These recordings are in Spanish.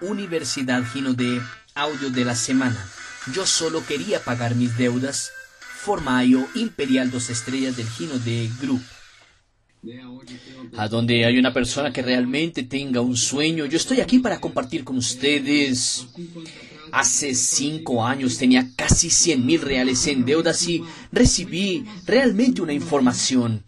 Universidad Gino de Audio de la Semana. Yo solo quería pagar mis deudas. Formayo Imperial dos estrellas del Gino de Group. A donde hay una persona que realmente tenga un sueño, yo estoy aquí para compartir con ustedes Hace cinco años tenía casi 100 mil reales en deudas y recibí realmente una información,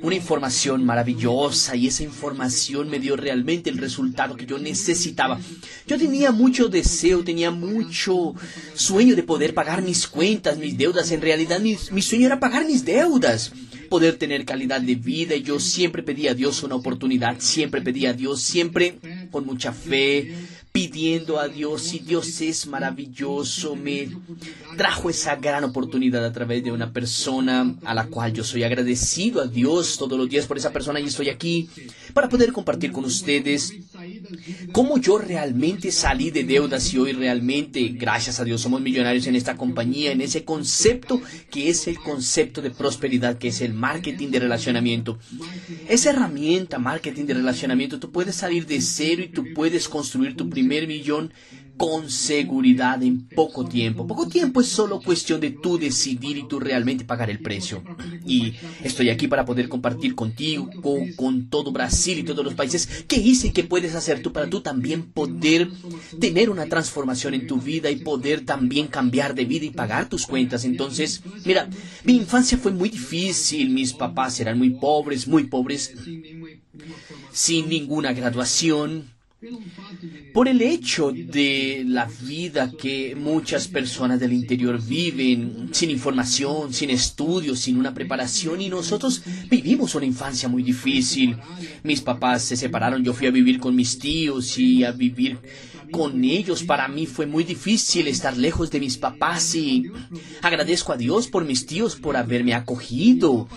una información maravillosa y esa información me dio realmente el resultado que yo necesitaba. Yo tenía mucho deseo, tenía mucho sueño de poder pagar mis cuentas, mis deudas. En realidad mi, mi sueño era pagar mis deudas poder tener calidad de vida y yo siempre pedía a Dios una oportunidad, siempre pedía a Dios, siempre con mucha fe, pidiendo a Dios y Dios es maravilloso, me trajo esa gran oportunidad a través de una persona a la cual yo soy agradecido a Dios todos los días por esa persona y estoy aquí para poder compartir con ustedes cómo yo realmente salí de deudas y hoy realmente, gracias a Dios, somos millonarios en esta compañía, en ese concepto que es el concepto de prosperidad, que es el marketing de relacionamiento. Esa herramienta, marketing de relacionamiento, tú puedes salir de cero y tú puedes construir tu primer millón con seguridad en poco tiempo. Poco tiempo es solo cuestión de tú decidir y tú realmente pagar el precio. Y estoy aquí para poder compartir contigo, con, todo Brasil y todos los países, qué hice y qué puedes hacer tú para tú también poder tener una transformación en tu vida y poder también cambiar de vida y pagar tus cuentas. Entonces, mira, mi infancia fue muy difícil, mis papás eran muy pobres, muy pobres, sin ninguna graduación por el hecho de la vida que muchas personas del interior viven, sin información, sin estudios, sin una preparación, y nosotros vivimos una infancia muy difícil. Mis papás se separaron, yo fui a vivir con mis tíos y a vivir con ellos. Para mí fue muy difícil estar lejos de mis papás y agradezco a Dios por mis tíos por haberme acogido.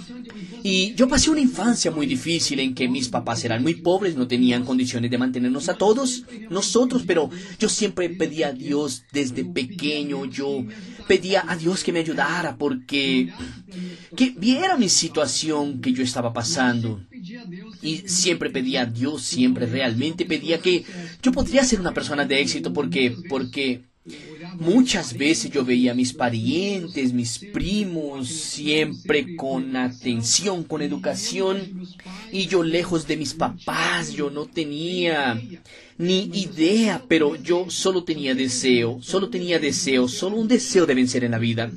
Y yo pasé una infancia muy difícil en que mis papás eran muy pobres, no tenían condiciones de mantenernos a todos nosotros, pero yo siempre pedía a Dios desde pequeño, yo pedía a Dios que me ayudara porque que viera mi situación que yo estaba pasando. Y siempre pedía a Dios, siempre realmente pedía que yo podría ser una persona de éxito porque porque Muchas veces yo veía a mis parientes, mis primos, siempre con atención, con educación, y yo lejos de mis papás, yo no tenía ni idea, pero yo solo tenía deseo, solo tenía deseo, solo un deseo de vencer en la vida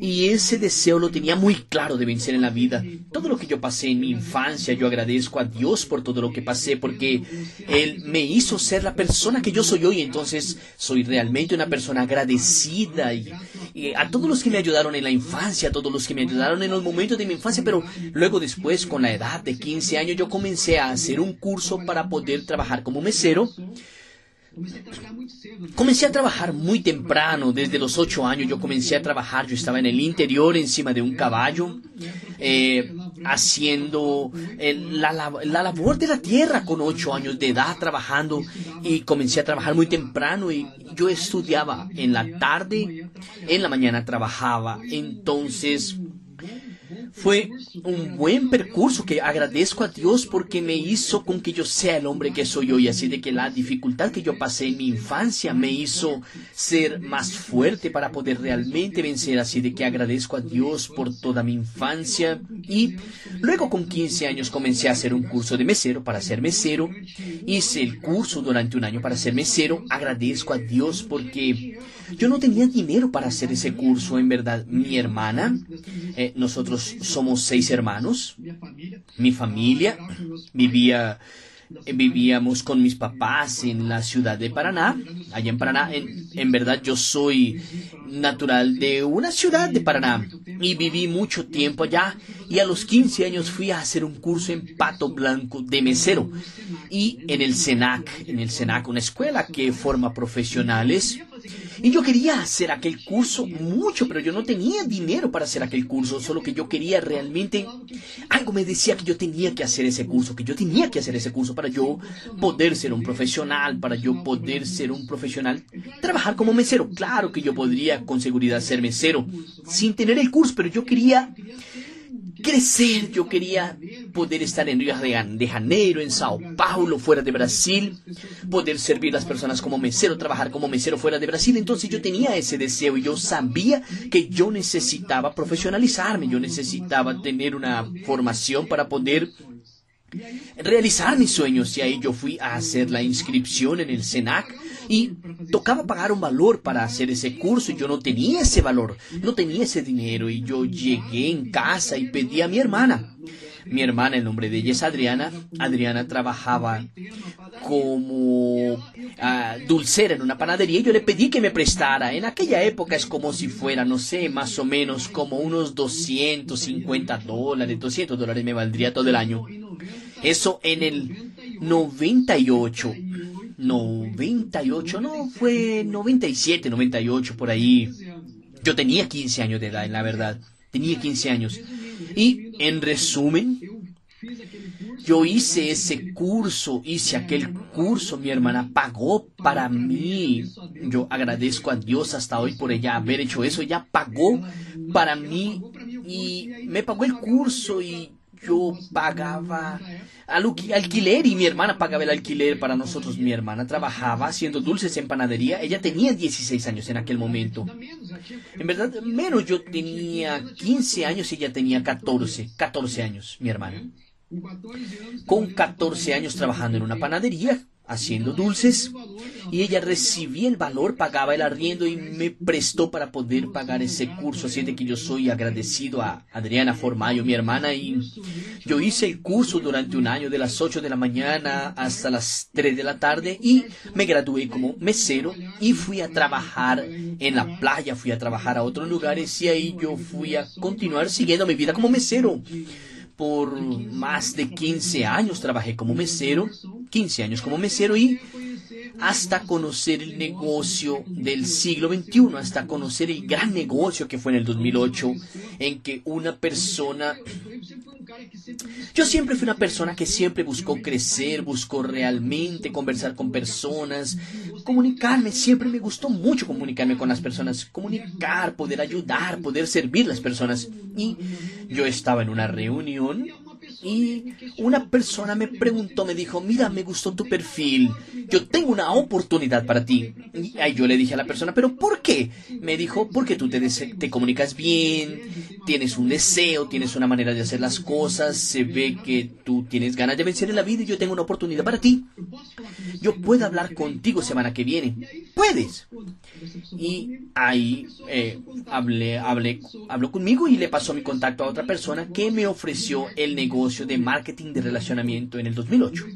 y ese deseo lo tenía muy claro de vencer en la vida. Todo lo que yo pasé en mi infancia, yo agradezco a Dios por todo lo que pasé, porque Él me hizo ser la persona que yo soy hoy. Entonces, soy realmente una persona agradecida y, a todos los que me ayudaron en la infancia, a todos los que me ayudaron en los momentos de mi infancia, pero luego después, con la edad de 15 años, yo comencé a hacer un curso para poder trabajar como mesero Comencé a trabajar muy temprano, desde los ocho años yo comencé a trabajar, yo estaba en el interior encima de un caballo, eh, haciendo eh, la, la, labor de la tierra con ocho años de edad trabajando y comencé a trabajar muy temprano y yo estudiaba en la tarde, en la mañana trabajaba, entonces fue un buen percurso que agradezco a Dios porque me hizo con que yo sea el hombre que soy hoy. Así de que la dificultad que yo pasé en mi infancia me hizo ser más fuerte para poder realmente vencer. Así de que agradezco a Dios por toda mi infancia. Y luego con 15 años comencé a hacer un curso de mesero para ser mesero. Hice el curso durante un año para ser mesero. Agradezco a Dios porque yo no tenía dinero para hacer ese curso. En verdad, mi hermana, eh, nosotros somos seis hermanos. Mi familia vivía eh, vivíamos con mis papás en la ciudad de Paraná, allá en Paraná. En, en, verdad yo soy natural de una ciudad de Paraná y viví mucho tiempo allá y a los 15 años fui a hacer un curso en Pato Blanco de mesero y en el SENAC, en el SENAC, una escuela que forma profesionales y yo quería hacer aquel curso mucho, pero yo no tenía dinero para hacer aquel curso, solo que yo quería realmente, algo me decía que yo tenía que hacer ese curso, que yo tenía que hacer ese curso para yo poder ser un profesional, para yo poder ser un profesional, trabajar como mesero. Claro que yo podría con seguridad ser mesero sin tener el curso, pero yo quería crecer, yo quería poder estar en Río de Janeiro, en Sao Paulo, fuera de Brasil, poder servir a las personas como mesero, trabajar como mesero fuera de Brasil. Entonces yo tenía ese deseo y yo sabía que yo necesitaba profesionalizarme, yo necesitaba tener una formación para poder realizar mis sueños y ahí yo fui a hacer la inscripción en el SENAC y tocaba pagar un valor para hacer ese curso y yo no tenía ese valor, no tenía ese dinero y yo llegué en casa y pedí a mi hermana. Mi hermana, el nombre de ella es Adriana. Adriana trabajaba como uh, dulcera en una panadería y yo le pedí que me prestara. En aquella época es como si fuera, no sé, más o menos como unos 250 dólares, 200 dólares me valdría todo el año. Eso en el 98. 98, no, fue 97, 98 por ahí. Yo tenía 15 años de edad, en la verdad. Tenía 15 años. Y en resumen, yo hice ese curso, hice aquel curso, mi hermana pagó para mí. Yo agradezco a Dios hasta hoy por ella haber hecho eso. Ella pagó para mí y me pagó el curso y yo pagaba alquiler y mi hermana pagaba el alquiler para nosotros. Mi hermana trabajaba haciendo dulces en panadería. Ella tenía 16 años en aquel momento. En verdad, menos yo tenía 15 años y ella tenía 14, 14 años, mi hermana. Con 14 años trabajando en una panadería, haciendo dulces y ella recibía el valor, pagaba el arriendo y me prestó para poder pagar ese curso. Así de que yo soy agradecido a Adriana Formayo, mi hermana, y yo hice el curso durante un año de las 8 de la mañana hasta las 3 de la tarde y me gradué como mesero y fui a trabajar en la playa, fui a trabajar a otros lugares y ahí yo fui a continuar siguiendo mi vida como mesero por más de 15 años trabajé como mesero, 15 años como mesero y hasta conocer el negocio del siglo XXI, hasta conocer el gran negocio que fue en el 2008, en que una persona... Yo siempre fui una persona que siempre buscó crecer, buscó realmente conversar con personas, comunicarme, siempre me gustó mucho comunicarme con las personas, comunicar, poder ayudar, poder servir a las personas. Y yo estaba en una reunión y una persona me preguntó, me dijo, mira, me gustó tu perfil, yo tengo una oportunidad para ti. Y ahí yo le dije a la persona, pero ¿por qué? Me dijo, porque tú te, te comunicas bien, tienes un deseo, tienes una manera de hacer las cosas, se ve que tú tienes ganas de vencer en la vida y yo tengo una oportunidad para ti. Yo puedo hablar contigo semana que viene. Puedes. Y ahí eh, hablé, hablé, habló conmigo y le pasó mi contacto a otra persona que me ofreció el negocio de marketing de relacionamiento en el 2008.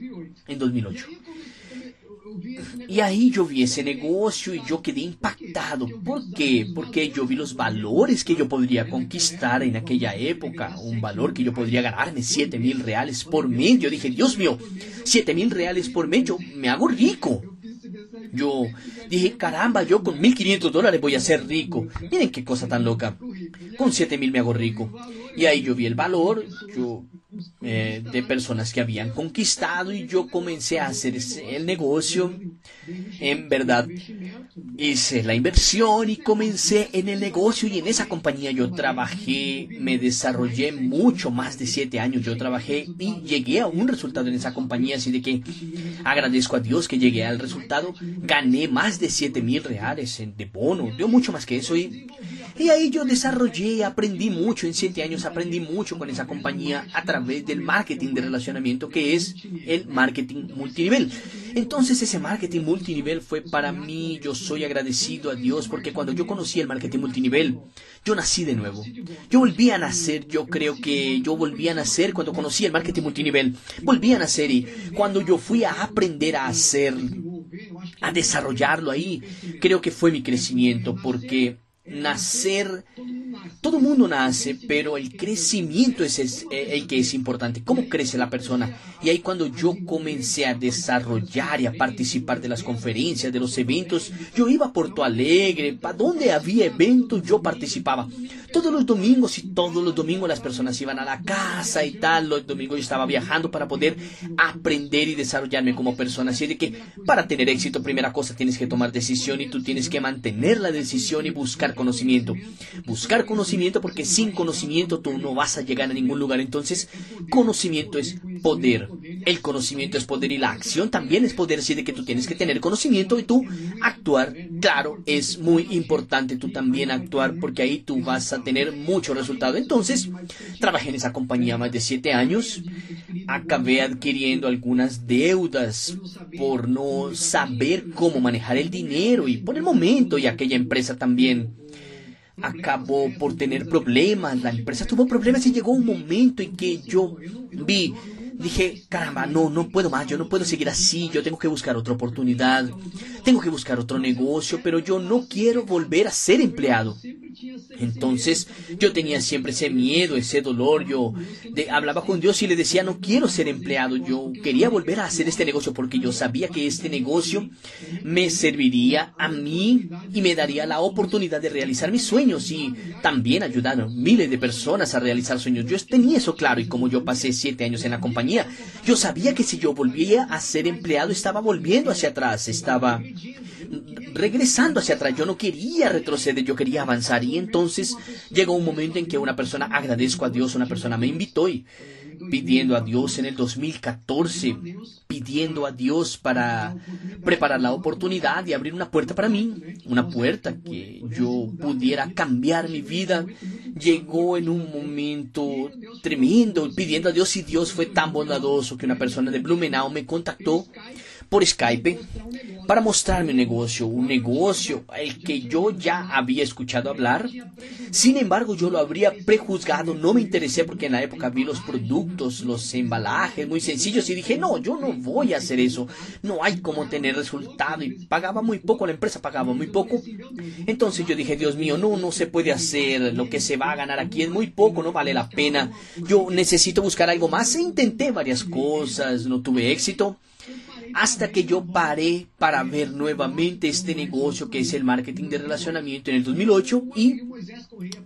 En 2008. Y ahí yo vi ese negocio y yo quedé impactado. ¿Por qué? Porque yo vi los valores que yo podría conquistar en aquella época. Un valor que yo podría ganarme 7 mil reales por mes. Yo dije, Dios mío, 7 mil reales por mes, yo me hago rico. Yo dije, caramba, yo con 1.500 dólares voy a ser rico. Miren qué cosa tan loca. Con 7.000 me hago rico. Y ahí yo vi el valor, eh, de personas que habían conquistado y yo comencé a hacer el negocio. En verdad, hice la inversión y comencé en el negocio y en esa compañía yo trabajé, me desarrollé mucho, más de siete años yo trabajé y llegué a un resultado en esa compañía, así de que agradezco a Dios que llegué al resultado, gané más de siete mil reales de bono, dio mucho más que eso y y ahí yo desarrollé, aprendí mucho, en siete años aprendí mucho con esa compañía a través del marketing de relacionamiento que es el marketing multinivel. Entonces ese marketing multinivel fue para mí, yo soy agradecido a Dios porque cuando yo conocí el marketing multinivel, yo nací de nuevo. Yo volví a nacer, yo creo que yo volví a nacer cuando conocí el marketing multinivel. Volví a nacer y cuando yo fui a aprender a hacer, a desarrollarlo ahí, creo que fue mi crecimiento porque nacer, todo mundo nace, pero el crecimiento es el, que es importante. ¿Cómo crece la persona? Y ahí cuando yo comencé a desarrollar y a participar de las conferencias, de los eventos, yo iba a Porto Alegre, para donde había eventos yo participaba. Todos los domingos y todos los domingos las personas iban a la casa y tal. Los domingos yo estaba viajando para poder aprender y desarrollarme como persona. Así de que para tener éxito, primera cosa tienes que tomar decisión y tú tienes que mantener la decisión y buscar conocimiento. Buscar conocimiento conocimiento porque sin conocimiento tú no vas a llegar a ningún lugar. Entonces, conocimiento es poder. El conocimiento es poder y la acción también es poder. Así de que tú tienes que tener conocimiento y tú actuar. Claro, es muy importante tú también actuar porque ahí tú vas a tener mucho resultado. Entonces, trabajé en esa compañía más de siete años. Acabé adquiriendo algunas deudas por no saber cómo manejar el dinero y por el momento y aquella empresa también acabó por tener problemas, la empresa tuvo problemas y llegó un momento en que yo vi, dije, caramba, no, no puedo más, yo no puedo seguir así, yo tengo que buscar otra oportunidad, tengo que buscar otro negocio, pero yo no quiero volver a ser empleado. Entonces yo tenía siempre ese miedo, ese dolor. Yo hablaba con Dios y le decía, no quiero ser empleado. Yo quería volver a hacer este negocio porque yo sabía que este negocio me serviría a mí y me daría la oportunidad de realizar mis sueños y también ayudar a miles de personas a realizar sueños. Yo tenía eso claro y como yo pasé siete años en la compañía, yo sabía que si yo volvía a ser empleado estaba volviendo hacia atrás, estaba regresando hacia atrás. Yo no quería retroceder, yo quería avanzar. Y entonces llegó un momento en que una persona, agradezco a Dios, una persona me invitó y pidiendo a Dios en el 2014, pidiendo a Dios para preparar la oportunidad de abrir una puerta para mí, una puerta que yo pudiera cambiar mi vida. Llegó en un momento tremendo, pidiendo a Dios y Dios fue tan bondadoso que una persona de Blumenau me contactó por Skype para mostrarme un negocio, un negocio el que yo ya había escuchado hablar. Sin embargo, yo lo habría prejuzgado, no me interesé porque en la época vi los productos, los embalajes muy sencillos y dije, no, yo no voy a hacer eso, no hay como tener resultado y pagaba muy poco, la empresa pagaba muy poco. Entonces yo dije, Dios mío, no, no se puede hacer, lo que se va a ganar aquí es muy poco, no vale la pena, yo necesito buscar algo más e intenté varias cosas, no tuve éxito hasta que yo paré para ver nuevamente este negocio que es el marketing de relacionamiento en el 2008 y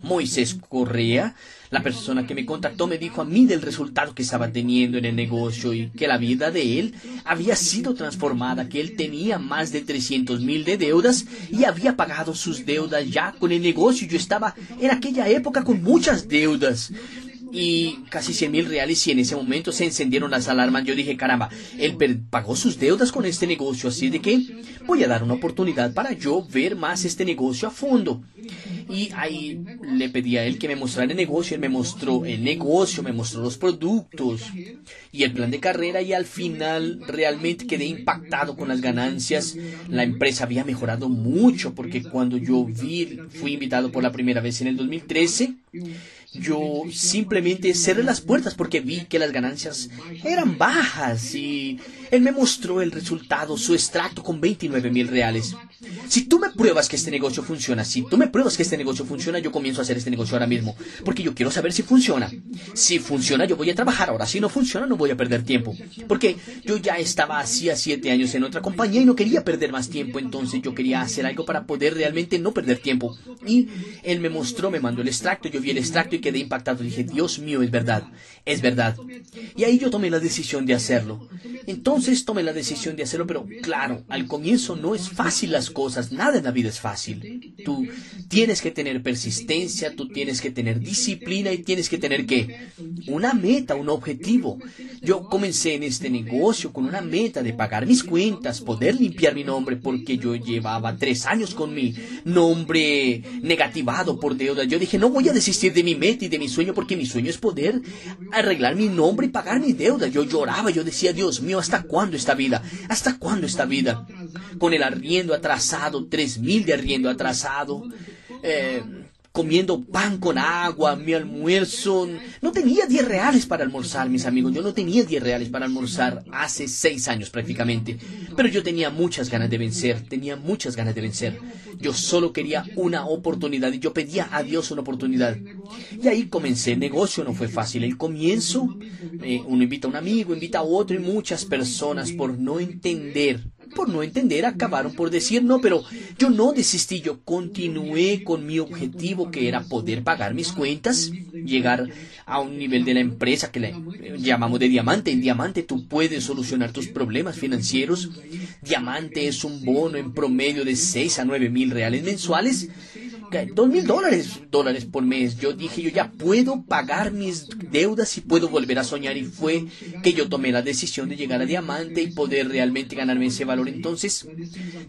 Moisés Correa, la persona que me contactó, me dijo a mí del resultado que estaba teniendo en el negocio y que la vida de él había sido transformada, que él tenía más de 300 mil de deudas y había pagado sus deudas ya con el negocio. Yo estaba en aquella época con muchas deudas y casi 100 mil reales y en ese momento se encendieron las alarmas. Yo dije, caramba, él pagó sus deudas con este negocio, así de que voy a dar una oportunidad para yo ver más este negocio a fondo. Y ahí le pedí a él que me mostrara el negocio, él me mostró el negocio, me mostró los productos y el plan de carrera y al final realmente quedé impactado con las ganancias. La empresa había mejorado mucho porque cuando yo vi, fui invitado por la primera vez en el 2013, yo simplemente cerré las puertas porque vi que las ganancias eran bajas y él me mostró el resultado, su extracto con 29 mil reales. Si tú me pruebas que este negocio funciona, si tú me pruebas que este negocio funciona, yo comienzo a hacer este negocio ahora mismo, porque yo quiero saber si funciona. Si funciona, yo voy a trabajar ahora. Si no funciona, no voy a perder tiempo. Porque yo ya estaba hacía siete años en otra compañía y no quería perder más tiempo, entonces yo quería hacer algo para poder realmente no perder tiempo. Y él me mostró, me mandó el extracto, yo vi el extracto y quedé impactado. Dije, Dios mío, es verdad, es verdad. Y ahí yo tomé la decisión de hacerlo. Entonces tomé la decisión de hacerlo, pero claro, al comienzo no es fácil las cosas, nada en la vida es fácil. Tú tienes que tener persistencia, tú tienes que tener disciplina y tienes que tener que una meta, un objetivo. Yo comencé en este negocio con una meta de pagar mis cuentas, poder limpiar mi nombre, porque yo llevaba tres años con mi nombre negativado por deuda. Yo dije, no voy a desistir de mi meta y de mi sueño, porque mi sueño es poder arreglar mi nombre y pagar mi deuda. Yo lloraba, yo decía, Dios mío, ¿hasta cuándo esta vida? ¿Hasta cuándo esta vida? Con el arriendo atrasado, tres mil de arriendo atrasado. Eh, comiendo pan con agua, mi almuerzo. No tenía 10 reales para almorzar, mis amigos. Yo no tenía 10 reales para almorzar hace 6 años prácticamente. Pero yo tenía muchas ganas de vencer, tenía muchas ganas de vencer. Yo solo quería una oportunidad y yo pedía a Dios una oportunidad. Y ahí comencé. El negocio no fue fácil. El comienzo, eh, uno invita a un amigo, invita a otro y muchas personas por no entender por no entender, acabaron por decir no, pero yo no desistí, yo continué con mi objetivo que era poder pagar mis cuentas, llegar a un nivel de la empresa que le llamamos de diamante. En diamante tú puedes solucionar tus problemas financieros. Diamante es un bono en promedio de 6 a 9 mil reales mensuales dos mil dólares, dólares por mes. Yo dije, yo ya puedo pagar mis deudas y puedo volver a soñar. Y fue que yo tomé la decisión de llegar a diamante y poder realmente ganarme ese valor. Entonces,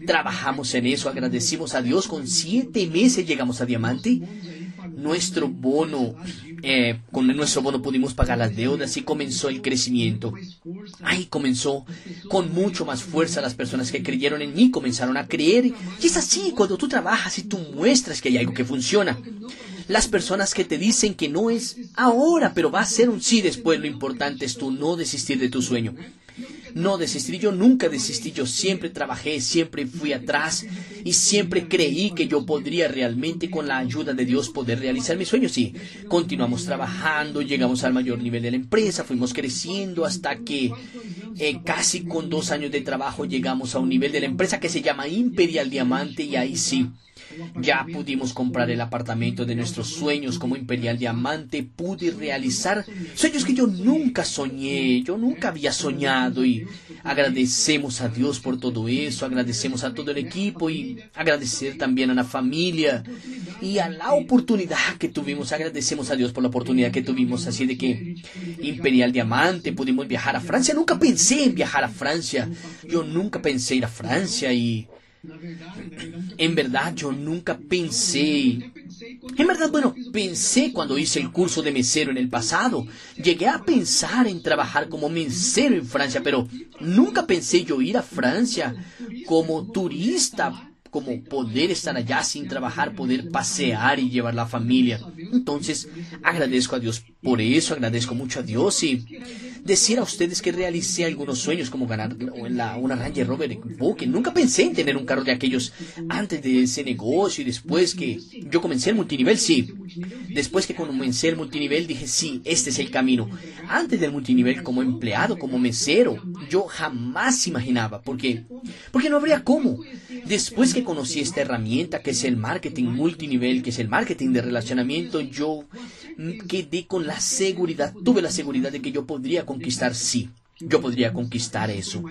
trabajamos en eso, agradecimos a Dios. Con siete meses llegamos a diamante nuestro bono, eh, con nuestro bono pudimos pagar las deudas y comenzó el crecimiento. Ahí comenzó con mucho más fuerza las personas que creyeron en mí, comenzaron a creer. Y es así, cuando tú trabajas y tú muestras que hay algo que funciona. Las personas que te dicen que no es ahora, pero va a ser un sí después, lo importante es tú no desistir de tu sueño no desistí. Yo nunca desistí, yo siempre trabajé, siempre fui atrás y siempre creí que yo podría realmente con la ayuda de Dios poder realizar mis sueños. Y continuamos trabajando, llegamos al mayor nivel de la empresa, fuimos creciendo hasta que eh, casi con dos años de trabajo llegamos a un nivel de la empresa que se llama Imperial Diamante y ahí sí ya pudimos comprar el apartamento de nuestros sueños como Imperial Diamante. Pude realizar sueños que yo nunca soñé, yo nunca había soñado y agradecemos a Dios por todo eso, agradecemos a todo el equipo y agradecer también a la familia y a la oportunidad que tuvimos. Agradecemos a Dios por la oportunidad que tuvimos así de que Imperial Diamante pudimos viajar a Francia. Nunca pensé en viajar a Francia. Yo nunca pensé ir a Francia y en verdad yo nunca pensé. En verdad, bueno, pensé cuando hice el curso de mesero en el pasado. Llegué a pensar en trabajar como mesero en Francia, pero nunca pensé yo ir a Francia como turista como poder estar allá sin trabajar, poder pasear y llevar la familia. Entonces, agradezco a Dios por eso, agradezco mucho a Dios y decir a ustedes que realicé algunos sueños como ganar la, una Ranger Rover Buque. Nunca pensé en tener un carro de aquellos antes de ese negocio y después que yo comencé el multinivel, sí. Después que comencé el multinivel dije, sí, este es el camino. Antes del multinivel como empleado, como mesero, yo jamás imaginaba, porque porque no habría cómo. Después que conocí esta herramienta que es el marketing multinivel, que es el marketing de relacionamiento, yo quedé con la seguridad, tuve la seguridad de que yo podría conquistar sí yo podría conquistar eso.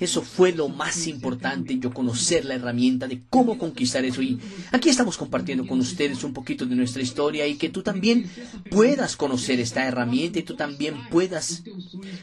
Eso fue lo más importante, yo conocer la herramienta de cómo conquistar eso. Y aquí estamos compartiendo con ustedes un poquito de nuestra historia y que tú también puedas conocer esta herramienta y tú también puedas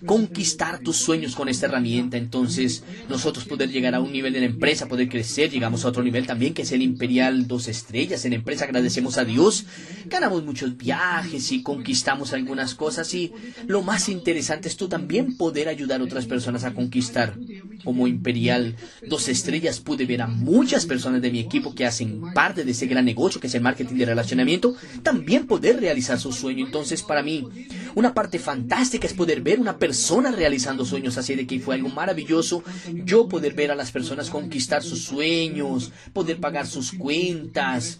conquistar tus sueños con esta herramienta. Entonces, nosotros poder llegar a un nivel de la empresa, poder crecer, llegamos a otro nivel también que es el Imperial dos estrellas en empresa. Agradecemos a Dios, ganamos muchos viajes y conquistamos algunas cosas. Y lo más interesante es tú también poder ayudar a otras personas a conquistar. Como Imperial Dos Estrellas pude ver a muchas personas de mi equipo que hacen parte de ese gran negocio que es el marketing de relacionamiento, también poder realizar su sueño. Entonces, para mí, una parte fantástica es poder ver una persona realizando sueños, así de que fue algo maravilloso yo poder ver a las personas conquistar sus sueños, poder pagar sus cuentas,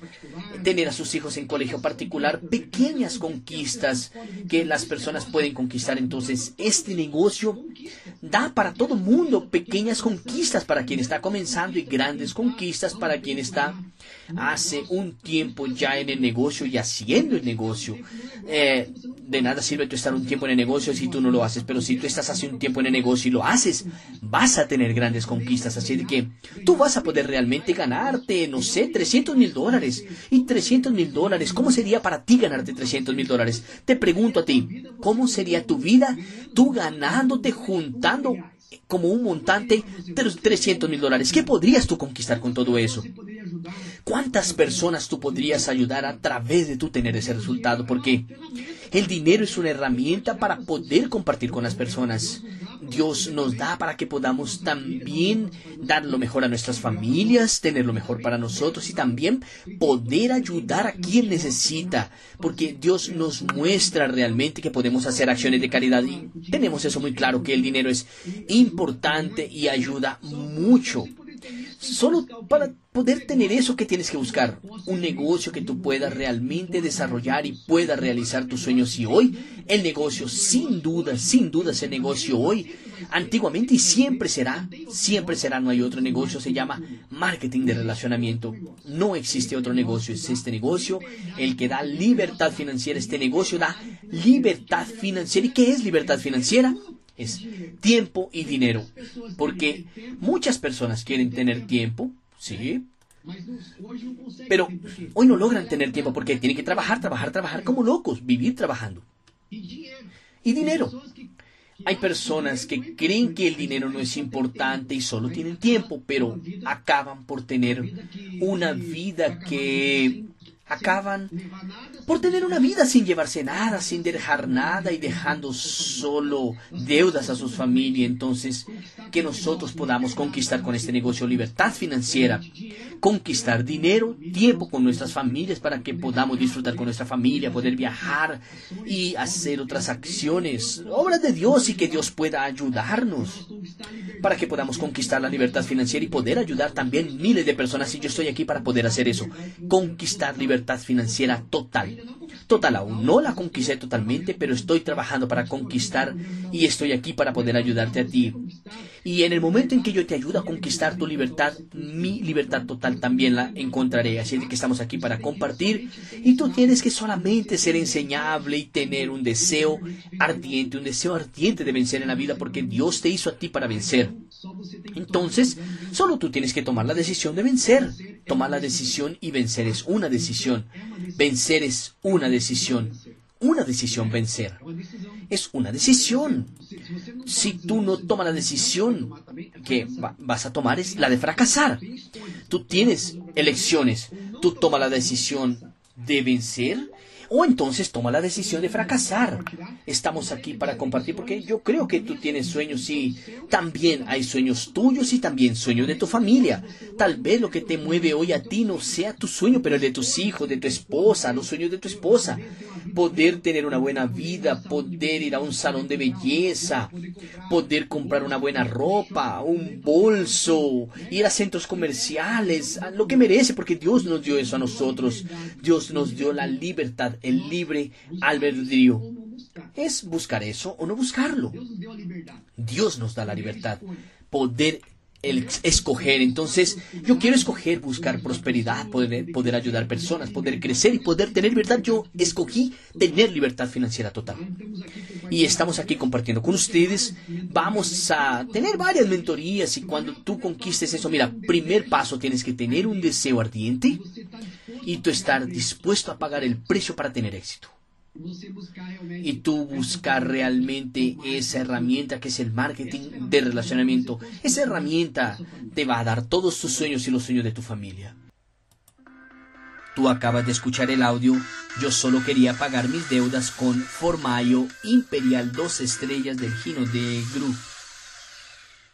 tener a sus hijos en colegio particular, pequeñas conquistas que las personas pueden conquistar. Entonces, este negocio da para todo mundo pequeñas conquistas para quien está comenzando y grandes conquistas para quien está hace un tiempo ya en el negocio y haciendo el negocio. Eh, de nada sirve tú estar un tiempo en el negocio si tú no lo haces, pero si tú estás hace un tiempo en el negocio y lo haces, vas a tener grandes conquistas. Así que tú vas a poder realmente ganarte, no sé, 300 mil dólares. Y 300 mil dólares, ¿cómo sería para ti ganarte 300 mil dólares? Te pregunto a ti, ¿cómo sería tu vida tú ganándote, juntando como un montante de los 300 mil dólares? ¿Qué podrías tú conquistar con todo eso? ¿Cuántas personas tú podrías ayudar a través de tú tener ese resultado? Porque el dinero es una herramienta para poder compartir con las personas. Dios nos da para que podamos también dar lo mejor a nuestras familias, tener lo mejor para nosotros y también poder ayudar a quien necesita, porque Dios nos muestra realmente que podemos hacer acciones de caridad y tenemos eso muy claro, que el dinero es importante y ayuda mucho. Solo para poder tener eso que tienes que buscar, un negocio que tú puedas realmente desarrollar y puedas realizar tus sueños. Y hoy el negocio, sin duda, sin duda ese negocio hoy, antiguamente y siempre será, siempre será, no hay otro negocio, se llama marketing de relacionamiento. No existe otro negocio, es este negocio el que da libertad financiera. Este negocio da libertad financiera. ¿Y qué es libertad financiera? Es tiempo y dinero. Porque muchas personas quieren tener tiempo, sí, Pero hoy no logran tener tiempo porque tienen que trabajar, trabajar, trabajar como locos, vivir trabajando. Y dinero. Hay personas que creen que el dinero no es importante y solo tienen tiempo, pero acaban por tener una vida que acaban por tener una vida sin llevarse nada, sin dejar nada y dejando solo deudas a sus familias. Entonces, que nosotros podamos conquistar con este negocio libertad financiera, conquistar dinero, tiempo con nuestras familias para que podamos disfrutar con nuestra familia, poder viajar y hacer otras acciones, obras de Dios y que Dios pueda ayudarnos para que podamos conquistar la libertad financiera y poder ayudar también miles de personas. Y yo estoy aquí para poder hacer eso, conquistar libertad financiera total. Total, aún no la conquisté totalmente, pero estoy trabajando para conquistar y estoy aquí para poder ayudarte a ti. Y en el momento en que yo te ayudo a conquistar tu libertad, mi libertad total también la encontraré. Así que estamos aquí para compartir y tú tienes que solamente ser enseñable y tener un deseo ardiente, un deseo ardiente de vencer en la vida porque Dios te hizo a ti para vencer. Entonces, solo tú tienes que tomar la decisión de vencer. Tomar la decisión y vencer es una decisión. Vencer es una decisión. Una decisión vencer. Es una decisión. Si tú no tomas la decisión que vas a tomar es la de fracasar. Tú tienes elecciones. Tú tomas la decisión de vencer o entonces toma la decisión de fracasar. Estamos aquí para compartir porque yo creo que tú tienes sueños y también hay sueños tuyos y también sueños de tu familia. Tal vez lo que te mueve hoy a ti no sea tu sueño, pero el de tus hijos, de tu esposa, los sueños de tu esposa. Poder tener una buena vida, poder ir a un salón de belleza, poder comprar una buena ropa, un bolso, ir a centros comerciales, lo que merece, porque Dios nos dio eso a nosotros. Dios nos dio la el libre albedrío. Es buscar eso o no buscarlo. Dios nos da la libertad, poder el escoger. Entonces, yo quiero escoger buscar prosperidad, poder, poder ayudar personas, poder crecer y poder tener libertad. Yo escogí tener libertad financiera total. Y estamos aquí compartiendo con ustedes. Vamos a tener varias mentorías y cuando tú conquistes eso, mira, primer paso tienes que tener un deseo ardiente y tú estar dispuesto a pagar el precio para tener éxito. Y tú buscar realmente esa herramienta que es el marketing de relacionamiento. Esa herramienta te va a dar todos tus sueños y los sueños de tu familia. Tú acabas de escuchar el audio. Yo solo quería pagar mis deudas con Formayo Imperial 2 estrellas del Gino de Group